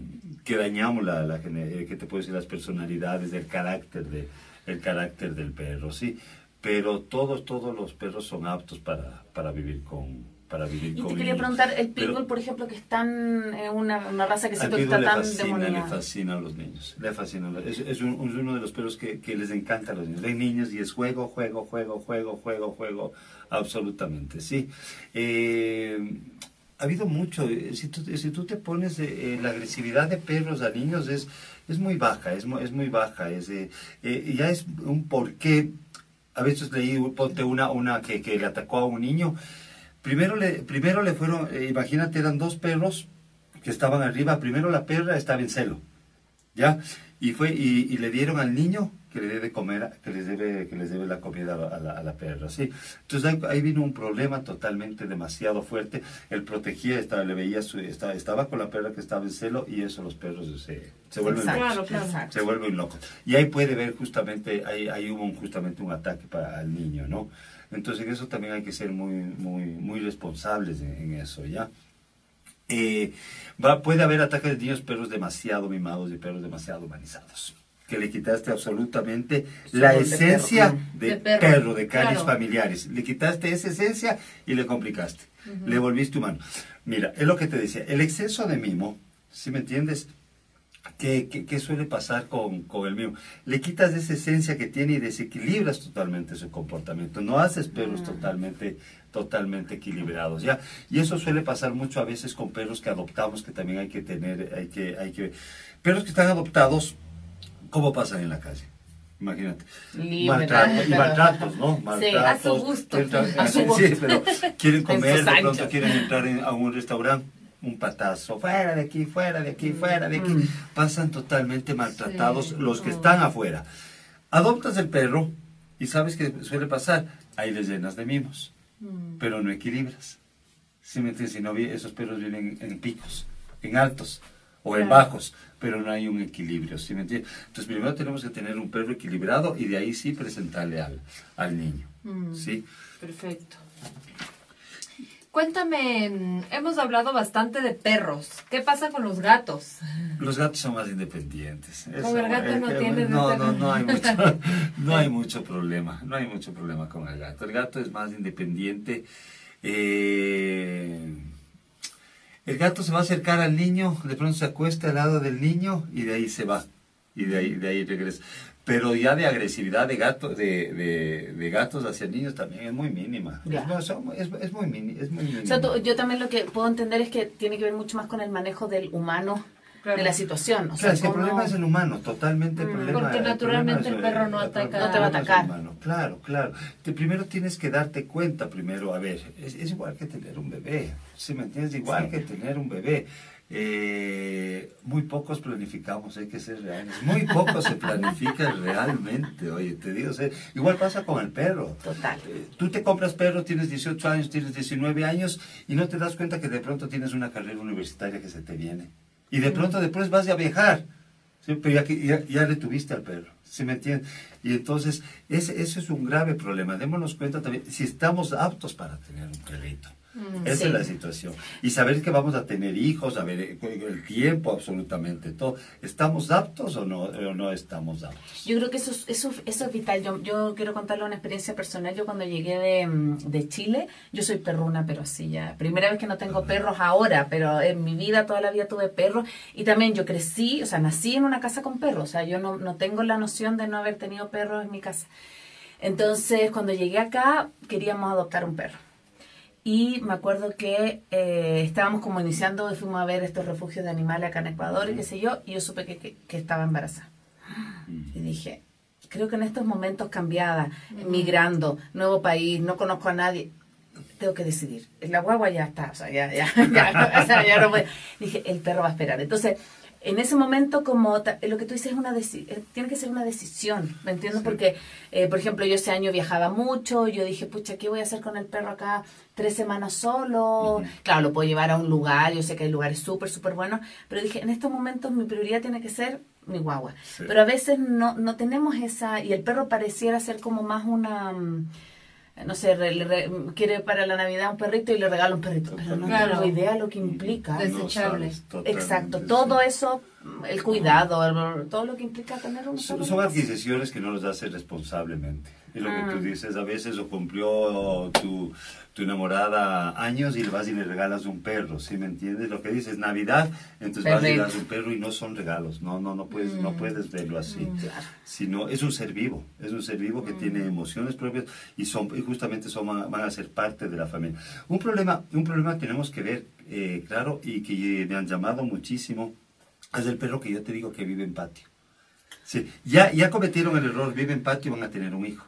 que dañamos la, eh, ¿qué te puedo decir? las personalidades, el carácter, de, el carácter del perro, sí. Pero todos, todos los perros son aptos para, para vivir con, para vivir Y con te quería preguntar, el pitbull, por ejemplo, que es tan, eh, una, una raza que siento que está le tan fascina, le demoniada. fascina a los niños. Le fascina. Es, es, un- es uno de los perros que, que les encanta a los niños. Ven niños y es juego, juego, juego, juego, juego, juego. Absolutamente, sí. Eh, ha habido mucho. eh, Si tú, si tú te pones, eh, eh, la agresividad de perros a niños es, es muy baja, es, es muy baja. Es, eh, ya es un porqué. A veces leí, ponte una, una que, que le atacó a un niño. Primero le, primero le fueron, eh, imagínate, eran dos perros que estaban arriba. Primero la perra estaba en celo, ¿ya? Y fue y, y le dieron al niño que le debe comer, que les debe, que les debe la comida a la, a la perra, ¿sí? Entonces ahí, ahí vino un problema totalmente demasiado fuerte. Él protegía, estaba, le veía, su, estaba, estaba con la perra que estaba en celo y eso los perros se, se vuelven Exacto, locos. Claro, claro. exacto. Se vuelven locos. Y ahí puede ver justamente, ahí, ahí hubo un- justamente un ataque para el niño, ¿no? Entonces en eso también hay que ser muy, muy, muy responsables en, en eso, ¿ya? Eh, va, puede haber ataques de niños, perros demasiado mimados y perros demasiado humanizados. Que le quitaste absolutamente la de esencia perro, de, De perro, perro, de caries claro. familiares. Le quitaste esa esencia y le complicaste. Le volviste humano. Mira, es lo que te decía. El exceso de mimo, si me entiendes? ¿Qué, qué- qué suele pasar con, con el mimo? Le quitas esa esencia que tiene y desequilibras totalmente su comportamiento. No haces perros totalmente, totalmente equilibrados, ¿ya? Y eso suele pasar mucho a veces con perros que adoptamos, que también hay que tener, hay que, hay que... Perros que están adoptados, ¿cómo pasan en la calle? Imagínate. Libre, Maltrato- y ¿no? maltratos, ¿no? Sí, Maltratos. a su gusto. Entran- A su sí, gusto. pero quieren En comer, de pronto quieren entrar en- a un restaurante, un patazo, fuera de aquí, fuera de aquí, fuera de aquí. Mm. Pasan totalmente maltratados Sí. los que Oh. están afuera. Adoptas el perro y sabes que suele pasar, ahí les llenas de mimos, Mm. pero no equilibras. ¿Sí me entiendes? Si no, esos perros vienen en picos, en altos o en bajos, pero no hay un equilibrio, ¿sí me entiendes? Entonces primero tenemos que tener un perro equilibrado y de ahí sí presentarle al, al niño, Mm. ¿sí? Perfecto. Cuéntame, hemos hablado bastante de perros. ¿Qué pasa con los gatos? Los gatos son más independientes. Con el gato eh, no que- tienes no, no, no hay mucho, no hay mucho problema, no hay mucho problema con el gato. El gato es más independiente. eh, el gato se va a acercar al niño, de pronto se acuesta al lado del niño y de ahí se va y de ahí, de ahí regresa. Pero ya de agresividad de gato, de, de, de gatos hacia niños también es muy mínima. Ya. Es, es, es muy mini, es muy mínima. O sea, tú- yo también lo que puedo entender es que tiene que ver mucho más con el manejo del humano Claro. de la situación. O sea, que el problema es el humano, totalmente el Mm, problema. porque el naturalmente el perro no ataca- No te va a atacar. humano. Claro, claro. Te- primero tienes que darte cuenta, primero, a ver, es, es igual que tener un bebé, ¿sí me entiendes? Igual que tener un bebé. Eh, muy pocos planificamos, hay que ser reales. Muy pocos se planifican realmente, oye, te digo, o sea, igual pasa con el perro. Total. Eh, Tú te compras perro, tienes 18 años, tienes 19 años y no te das cuenta que de pronto tienes una carrera universitaria que se te viene. Y de pronto después vas a viajar. ¿sí? Pero ya, ya, ya le tuviste al perro. ¿Sí me entiendes? Y entonces, ese, ese es un grave problema. Démonos cuenta también si estamos aptos para tener un perrito. Esa sí. es la situación. Y saber que vamos a tener hijos, saber eh, el tiempo, absolutamente todo. ¿Estamos aptos o no, o no estamos aptos? Yo creo que eso, es- eso, eso es vital. Yo, yo quiero contarle una experiencia personal. Yo cuando llegué de, mm, de Chile, yo soy perruna, pero así ya. Primera vez que no tengo perros ahora, pero en mi vida, toda la vida tuve perros. Y también yo crecí, o sea, nací en una casa con perros. O sea, yo no, no tengo la noción de no haber tenido perros en mi casa. Entonces, cuando llegué acá, queríamos adoptar un perro. Y me acuerdo que eh, estábamos como iniciando y fuimos a ver estos refugios de animales acá en Ecuador y qué sé yo, y yo supe que, que, que estaba embarazada. Y dije, creo que en estos momentos cambiada, migrando, nuevo país, no conozco a nadie, tengo que decidir. La guagua ya está, o sea, ya, ya, ya, o sea, ya no puede. Dije, el perro va a esperar. Entonces, en ese momento, como ta- lo que tú dices es una eh, tiene que ser una decisión, ¿me entiendes? Porque, eh, por ejemplo, yo ese año viajaba mucho, yo dije, pucha, ¿qué voy a hacer con el perro acá tres semanas solo? Claro, lo puedo llevar a un lugar, yo sé que hay lugares súper, súper buenos, pero dije, en estos momentos mi prioridad tiene que ser mi guagua. Sí. Pero a veces no, no tenemos esa, y el perro pareciera ser como más una... mm, no sé, re- le re- quiere para la Navidad un perrito y le regala un perrito. Pero no Claro. tengo idea lo que implica. No Desechable. Exacto, todo eso, el cuidado, el- todo lo que implica tener un Son, perro. son adquisiciones que no los hace responsablemente. Y lo que tú dices, a veces lo cumplió tu, tu enamorada años y le vas y le regalas un perro, ¿sí me entiendes? Lo que dices, Navidad, entonces vas y le das un perro y no son regalos, no, no, no puedes, no puedes verlo así. Claro. Sino es un ser vivo, es un ser vivo que tiene emociones propias y son y justamente son, van a ser parte de la familia. Un problema, un problema que tenemos que ver, eh, claro, y que me han llamado muchísimo, es el perro que yo te digo que vive en patio. Sí, ya, ya cometieron el error, vive en patio y van a tener un hijo.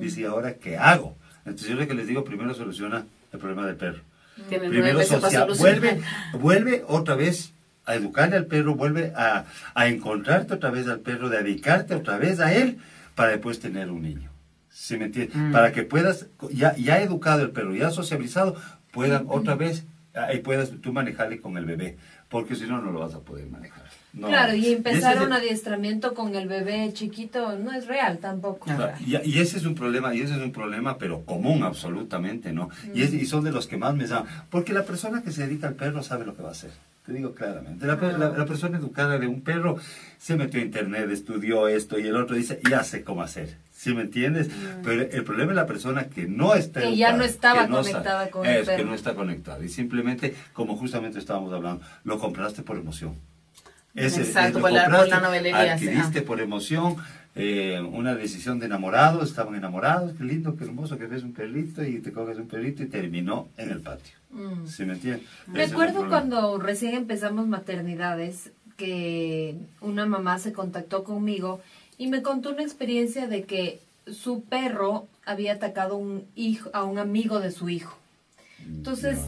Dice, ¿y ahora qué hago? Entonces yo lo que les digo, primero soluciona el problema del perro. Nueve Primero social, vuelve, vuelve otra vez a educarle al perro, vuelve a, a encontrarte otra vez al perro, de dedicarte otra vez a él para después tener un niño. ¿Sí me entiendes? Mm. Para que puedas, ya, ya educado el perro, ya sociabilizado, puedan otra vez, ahí puedas tú manejarle con el bebé, porque si no, no lo vas a poder manejar. No. Claro, y empezar el- un adiestramiento con el bebé chiquito no es real tampoco. Claro, Y, y ese es un problema, y ese es un problema, pero común absolutamente, ¿no? Y, es- y son de los que más me llaman. Porque la persona que se dedica al perro sabe lo que va a hacer. Te digo claramente. La, pe- la- la persona educada de un perro se metió a internet, estudió esto y el otro dice, ya sé cómo hacer. ¿Sí me entiendes? Pero el problema es la persona que no está Que ya educada, no estaba que no conectada sabe. con el Es que perro. no está conectada. Y simplemente, como justamente estábamos hablando, lo compraste por emoción. Ese- Exacto, lo por la- por la compraste, novelería, sí, adquiriste por emoción, eh, una decisión de enamorados, estaban enamorados, qué lindo, qué hermoso que ves un perrito y te coges un perrito y terminó en el patio. Mm. ¿Sí me acuerdo problema. cuando recién empezamos maternidades que una mamá se contactó conmigo y me contó una experiencia de que su perro había atacado un hijo, a un amigo de su hijo. Entonces,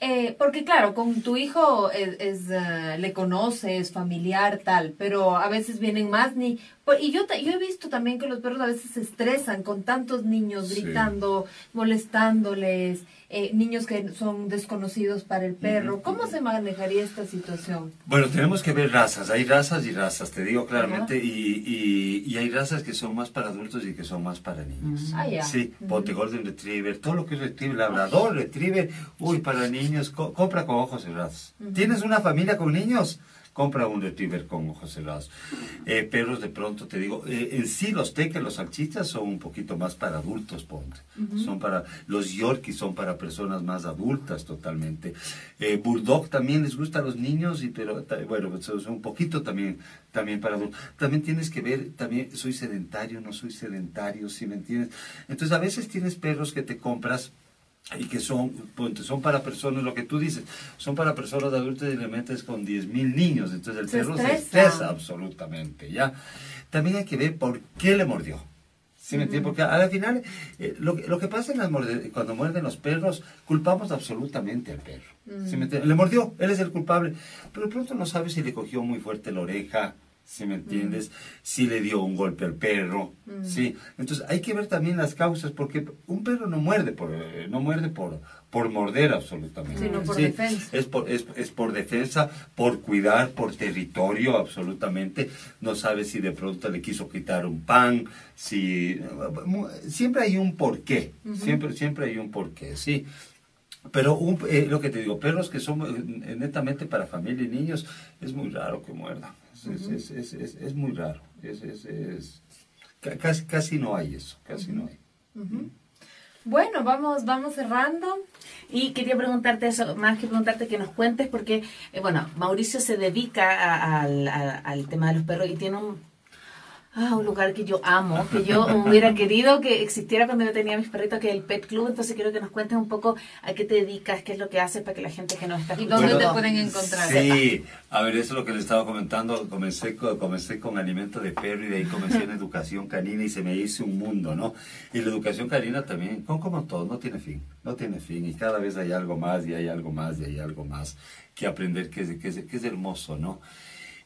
eh, porque claro, con tu hijo es, es, eh, le conoces, familiar, tal, pero a veces vienen más ni... pues, Y yo, yo he visto también que los perros a veces se estresan con tantos niños Sí. gritando, molestándoles, eh, niños que son desconocidos para el perro. Ujú, ¿Cómo ujú. se manejaría esta situación? Bueno, tenemos que ver razas, hay razas y razas, te digo claramente, y, y- y hay razas que son más para adultos y que son más para niños. Ah, ya. Sí, ponte Golden Retriever, todo lo que es Retriever, Labrador, Retriever, uy, para niños, co- compra con ojos cerrados. ¿Tienes una familia con niños? Compra un Retriever con ojos cerrados. Eh, perros, de pronto te digo, eh, en sí los teques, los salchichas son un poquito más para adultos, ponte. Son para, los Yorkies son para personas más adultas totalmente. Eh, Bulldog también les gusta a los niños, y, pero bueno, pues, son un poquito también, también para adultos. También tienes que ver, también, soy sedentario, no soy sedentario, si me entiendes. Entonces a veces tienes perros que te compras y que son, son para personas, lo que tú dices, son para personas adultas y le metes con 10 mil niños, entonces el Se perro se estresa. estresa absolutamente, ¿ya? También hay que ver por qué le mordió. ¿Sí me entiendes? Porque al final, eh, lo, lo que pasa en las cuando muerden los perros, culpamos absolutamente al perro. ¿Sí me entiendes? Le mordió, él es el culpable. Pero pronto no sabes si le cogió muy fuerte la oreja, ¿sí me entiendes? Si le dio un golpe al perro, ¿sí? Entonces hay que ver también las causas, porque un perro no muerde por, eh, no muerde por, por morder absolutamente. Sino por ¿sí? defensa. Es por, es, es por defensa, por cuidar, por territorio, absolutamente. No sabe si de pronto le quiso quitar un pan, si... Siempre hay un porqué, siempre, siempre hay un porqué, sí. Pero un, eh, lo que te digo, perros que son eh, netamente para familia y niños, es muy raro que muerdan. Es, es, es, es, es muy raro. Es, es, es, ca- casi, casi no hay eso, casi no hay. Bueno, vamos, vamos cerrando. Y quería preguntarte eso, más que preguntarte que nos cuentes, porque, eh, bueno, Mauricio se dedica a- al tema de los perros y tiene un, ah, un lugar que yo amo, que yo hubiera querido que existiera cuando yo tenía mis perritos, que es el Pet Club. Entonces quiero que nos cuentes un poco a qué te dedicas, qué es lo que haces para que la gente que nos está ¿Y escuchando... dónde te pueden encontrar? Sí, a ver, eso es lo que le estaba comentando. Comencé con, comencé con alimento de perro y de ahí comencé en educación canina y se me hizo un mundo, ¿no? Y la educación canina también, como, como todo, no tiene fin, no tiene fin. Y cada vez hay algo más y hay algo más y hay algo más que aprender que es, que es, que es hermoso, ¿no?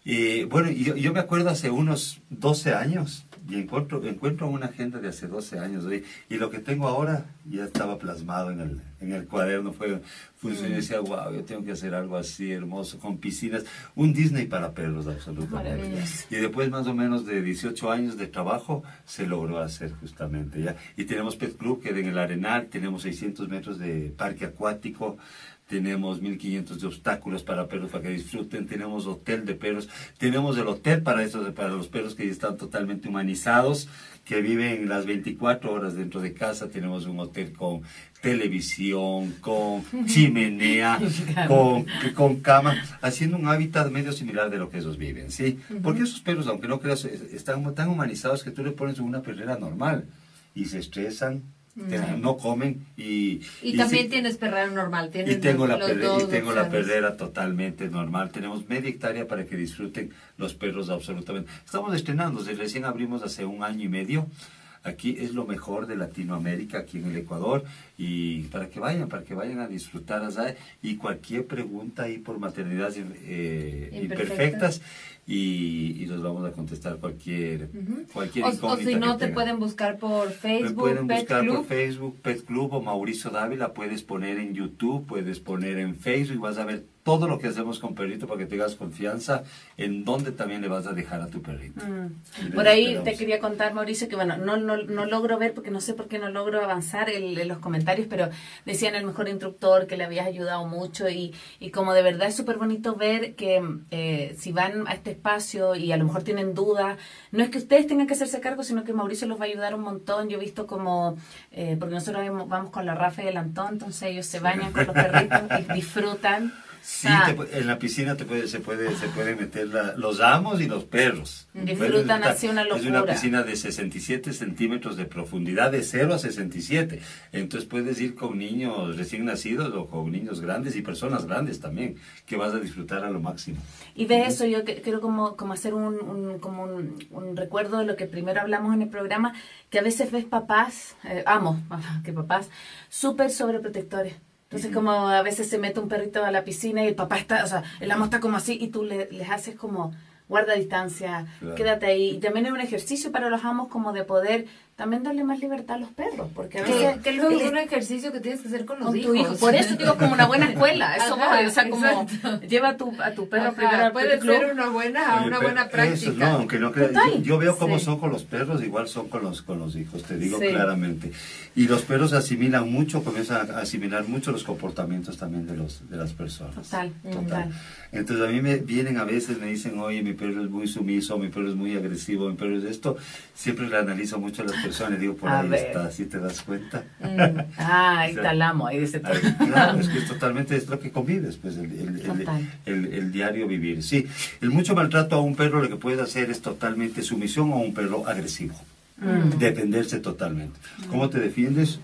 Y bueno, y yo, yo me acuerdo hace unos 12 años y encuentro, encuentro una agenda de hace 12 años ¿oí? y lo que tengo ahora ya estaba plasmado en el, en el cuaderno. Fue, fue un sueño, y decía, wow, yo tengo que hacer algo así hermoso, con piscinas, un Disney para perros absolutamente. Y después más o menos de 18 años de trabajo se logró hacer justamente ya. Y tenemos Pet Club que en el Arenal, tenemos 600 metros de parque acuático, tenemos 1500 de obstáculos para perros para que disfruten, tenemos hotel de perros, tenemos el hotel para esos, para los perros que están totalmente humanizados, que viven las 24 horas dentro de casa, tenemos un hotel con televisión, con chimenea, con, con cama, haciendo un hábitat medio similar de lo que ellos viven, ¿sí? Porque esos perros, aunque no creas, es- están tan humanizados que tú le pones en una perrera normal y se estresan, te- no comen y... Y, y también tienes perrera normal. Tienes y tengo, la, perre- y tengo la perrera totalmente normal. Tenemos media hectárea para que disfruten los perros absolutamente. Estamos estrenando, recién abrimos hace un año y medio. Aquí es lo mejor de Latinoamérica, aquí en el Ecuador, y para que vayan, para que vayan a disfrutar allá. Y cualquier pregunta ahí por maternidades eh, Imperfectas. y, y los vamos a contestar cualquier, Ujú. cualquier O, si no, te tengan. pueden buscar por Me Facebook, pueden Pet buscar Club. por Facebook, Pet Club o Mauricio Dávila. Puedes poner en YouTube, puedes poner en Facebook y vas a ver todo lo que hacemos con perrito para que tengas confianza en dónde también le vas a dejar a tu perrito. Mm. Por ahí esperamos. te quería contar, Mauricio, que bueno, no, no, no logro ver porque no sé por qué no logro avanzar en, en los comentarios, pero decían el mejor instructor, que le habías ayudado mucho y, y como de verdad es súper bonito ver que eh, si van a este espacio y a lo mejor tienen dudas, no es que ustedes tengan que hacerse cargo, sino que Mauricio los va a ayudar un montón. Yo he visto como, eh, porque nosotros vamos con la Rafa y el Antón, entonces ellos se bañan con los perritos y disfrutan. Sí, Ah. te en la piscina te puede, se puede se puede meter la- los amos y los perros. Disfrutan Pueden así una Es una locura. piscina de 67 centímetros de profundidad, de 0 a 67. Entonces puedes ir con niños recién nacidos o con niños grandes y personas grandes también, que vas a disfrutar a lo máximo. Y de eso yo quiero como, como hacer un, un- como un, un recuerdo de lo que primero hablamos en el programa, que a veces ves papás, eh, amo que papás, súper sobreprotectores. Entonces como a veces se mete un perrito a la piscina y el papá está, o sea, el amo está como así y tú le- les haces como guarda distancia, Claro. quédate ahí. Y también es un ejercicio para los amos como de poder también darle más libertad a los perros, porque a veces... Que, que luego es un ejercicio que tienes que hacer con los con hijos. tu hijo. Por eso digo como una buena escuela. Eso Ajá, voy, o sea, como exacto. lleva a tu, a tu perro Ajá, primero al puede club. ser una buena, Oye, una buena eso, práctica. no, aunque no creas, Total. yo, yo veo cómo Sí. son con los perros, igual son con los, con los hijos, te digo Sí. claramente. Y los perros asimilan mucho, comienzan a asimilar mucho los comportamientos también de, los, de las personas. Total, Total. total. Entonces a mí me vienen a veces, me dicen, oye, mi perro es muy sumiso, mi perro es muy agresivo, mi perro es esto. Siempre le analizo mucho a las personas digo, por A ahí ver. está, ¿sí te das cuenta? Ah, ahí O sea, está el amo, ahí dice todo. Claro, es que es totalmente es lo que convives, pues el, el- el- Total. el- el diario vivir. Sí, el mucho maltrato a un perro lo que puedes hacer es totalmente sumisión a un perro agresivo. Mm. Dependerse totalmente. ¿Cómo te defiendes?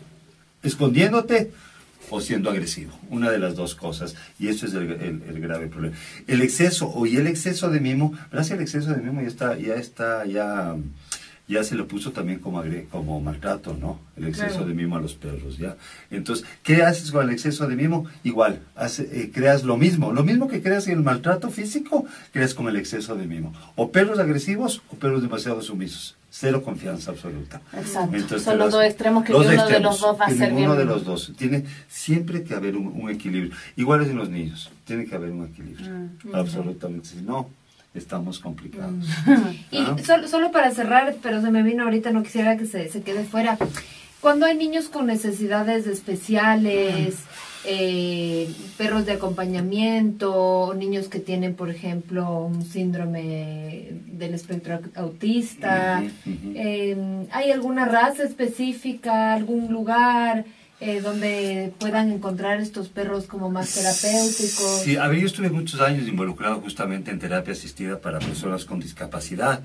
Escondiéndote o siendo agresivo. Una de las dos cosas. Y eso es el, el- el grave problema. El exceso, o y el exceso de mimo, verás el exceso de mimo ya está, ya está, ya, ya se lo puso también como, agre- como maltrato, ¿no? El exceso Claro. de mimo a los perros, ¿ya? Entonces, ¿qué haces con el exceso de mimo? Igual, hace- eh, creas lo mismo. Lo mismo que creas en el maltrato físico, creas con el exceso de mimo. O perros agresivos o perros demasiado sumisos. Cero confianza absoluta. Exacto. Son los dos extremos que uno de extremos, los dos va a ser bien. de los dos. Tiene siempre que haber un, un equilibrio. Igual es en los niños. Tiene que haber un equilibrio. Mm. Absolutamente. Si no, estamos complicados. Y ¿Ah? solo, solo para cerrar, pero se me vino ahorita, no quisiera que se, se quede fuera. Cuando hay niños con necesidades especiales, eh, perros de acompañamiento, niños que tienen, por ejemplo, un síndrome del espectro autista. Eh, ¿Hay alguna raza específica, algún lugar? Eh, donde puedan encontrar estos perros como más terapéuticos. Sí, a ver, yo estuve muchos años involucrado justamente en terapia asistida para personas con discapacidad.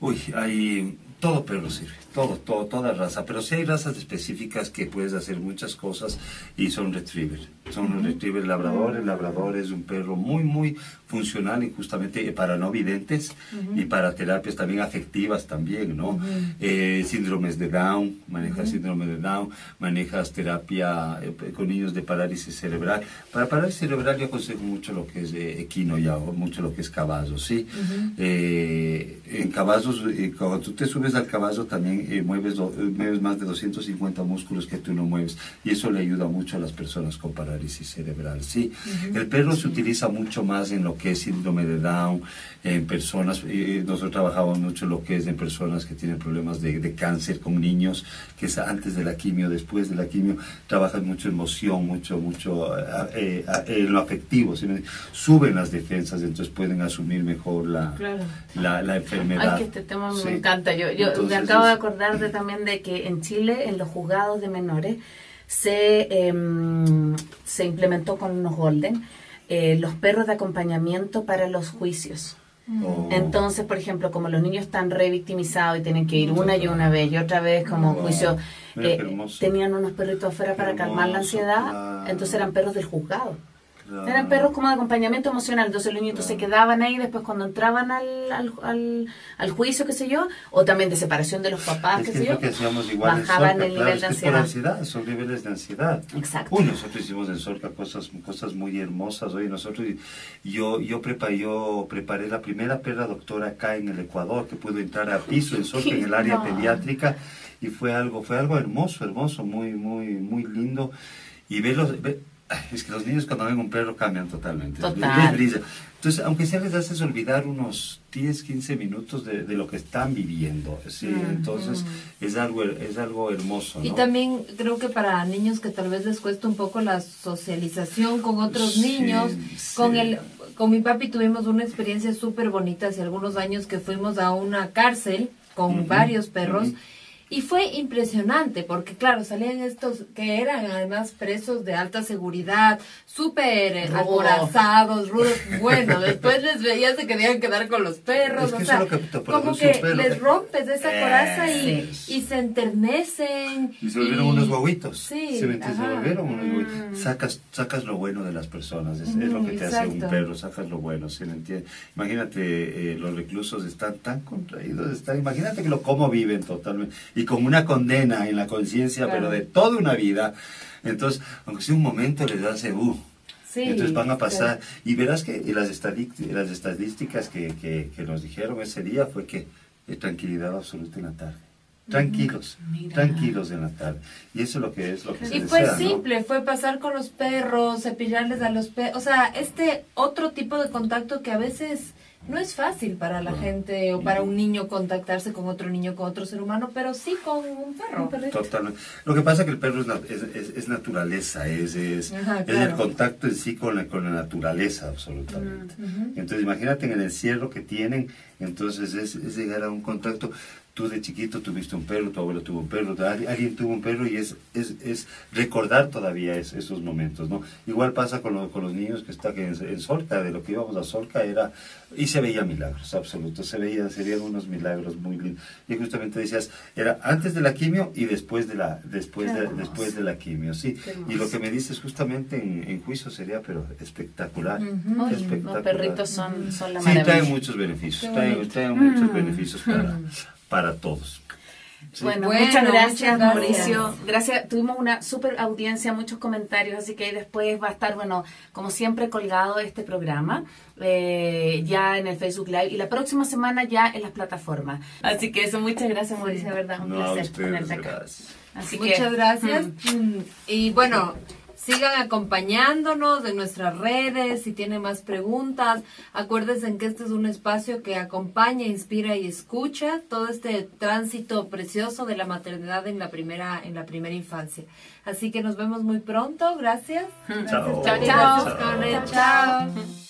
Uy, hay todo perro sirve, todo, todo, toda raza, pero sí hay razas específicas que puedes hacer muchas cosas y son retriever. Son los retriever labrador, el labrador es un perro muy, muy funcional y justamente para no videntes y para terapias también afectivas también, ¿no? Eh, síndromes de Down, manejas síndrome de Down, manejas terapia eh, con niños de parálisis cerebral. Para parálisis cerebral yo aconsejo mucho lo que es eh, equino ya, o mucho lo que es caballo, ¿sí? en caballos, cuando tú te subes al caballo también mueves, mueves más de 250 músculos que tú no mueves y eso le ayuda mucho a las personas con parálisis cerebral, ¿sí? El perro se utiliza mucho más en lo que es síndrome de Down, en personas, nosotros trabajamos mucho lo que es en personas que tienen problemas de, de, cáncer con niños, que es antes de la quimio, después de la quimio, trabajan mucho emoción, mucho, mucho eh, en lo afectivo, suben las defensas, entonces pueden asumir mejor la, la, la, enfermedad. Ay, que este tema me encanta. Yo, yo me acabo de acordar de, también de que en Chile, en los juzgados de menores, se, eh, se implementó con unos golden eh, los perros de acompañamiento para los juicios. Oh. Entonces, por ejemplo, como los niños están revictimizados y tienen que ir una y una vez y otra vez como juicio, eh, tenían unos perritos afuera para calmar la ansiedad, entonces eran perros del juzgado. Eran perros como de acompañamiento emocional, entonces los niños se quedaban ahí después cuando entraban al, al, al, juicio, qué sé yo, o también de separación de los papás, qué sé yo, bajaban el nivel de ansiedad. Son niveles de ansiedad. Exacto. Uy, nosotros hicimos en Solca cosas, cosas muy hermosas, hoy nosotros, yo, yo, preparé, yo preparé la primera perra doctora acá en el Ecuador que pudo entrar a piso en Solca, en el área pediátrica, y fue algo, fue algo hermoso, hermoso, muy, muy, muy lindo. Y verlos, es que los niños cuando ven un perro cambian totalmente. Total. Entonces, aunque sea les haces olvidar unos 10, 15 minutos de, lo que están viviendo. ¿sí? Entonces, es algo, es algo hermoso. Y también creo que para niños que tal vez les cuesta un poco la socialización con otros niños, con el... Con mi papi tuvimos una experiencia súper bonita hace algunos años que fuimos a una cárcel con varios perros. Y fue impresionante porque, claro, salían estos que eran además presos de alta seguridad, súper eh, acorazados, rudos. Bueno, después les veías se querían quedar con los perros. o sea, como que les rompes esa eh, coraza y, y, se enternecen. Y se volvieron unos guaguitos. Sí. Se, volvieron unos guaguitos. Mm. Sacas, sacas lo bueno de las personas. Es, lo que te hace un perro, sacas lo bueno. ¿sí me entiendes? Imagínate, eh, los reclusos están tan contraídos. Están, imagínate que lo cómo viven totalmente y como una condena en la conciencia, pero de toda una vida. Entonces, aunque sea un momento, les hace, uh, Sí, Entonces van a pasar, y verás que las, las estadísticas que, que, nos dijeron ese día fue que es tranquilidad absoluta en la tarde. Tranquilos, tranquilos en la tarde. Y eso es lo que es lo que se Y fue simple, fue pasar con los perros, cepillarles a los perros, o sea, este otro tipo de contacto que a veces no es fácil para la gente o para un niño contactarse con otro niño, con otro ser humano, pero sí con un perro. Totalmente. Lo que pasa es que el perro es, es, naturaleza, es, es, el contacto en sí con la, con la naturaleza, absolutamente. Entonces, imagínate en el encierro que tienen, entonces es, llegar a un contacto tú de chiquito tuviste un perro, tu abuelo tuvo un perro, alguien tuvo un perro y es, es, es recordar todavía esos momentos, ¿no? Igual pasa con, con los niños que están en, en, Solca, de lo que íbamos a Solca era, y se veía milagros, absolutos, se veían, serían unos milagros muy lindos. Y justamente decías, era antes de la quimio y después de la, después de, después de la quimio, sí. Y lo que me dices justamente en, juicio sería, pero espectacular. Los perritos son, son la Sí, traen muchos beneficios, traen, muchos beneficios para para todos. Bueno, muchas, gracias, Mauricio. Gracias. Tuvimos una super audiencia, muchos comentarios, así que después va a estar, bueno, como siempre, colgado este programa eh, ya en el Facebook Live y la próxima semana ya en las plataformas. Así que eso, muchas gracias, Mauricio, verdad, un placer tenerte acá. Así muchas gracias. Mm. Y bueno, Sigan acompañándonos en nuestras redes, si tienen más preguntas. Acuérdense que este es un espacio que acompaña, inspira y escucha todo este tránsito precioso de la maternidad en la primera, en la primera infancia. Así que nos vemos muy pronto. Gracias. Chao. Chao, Chao. Chao.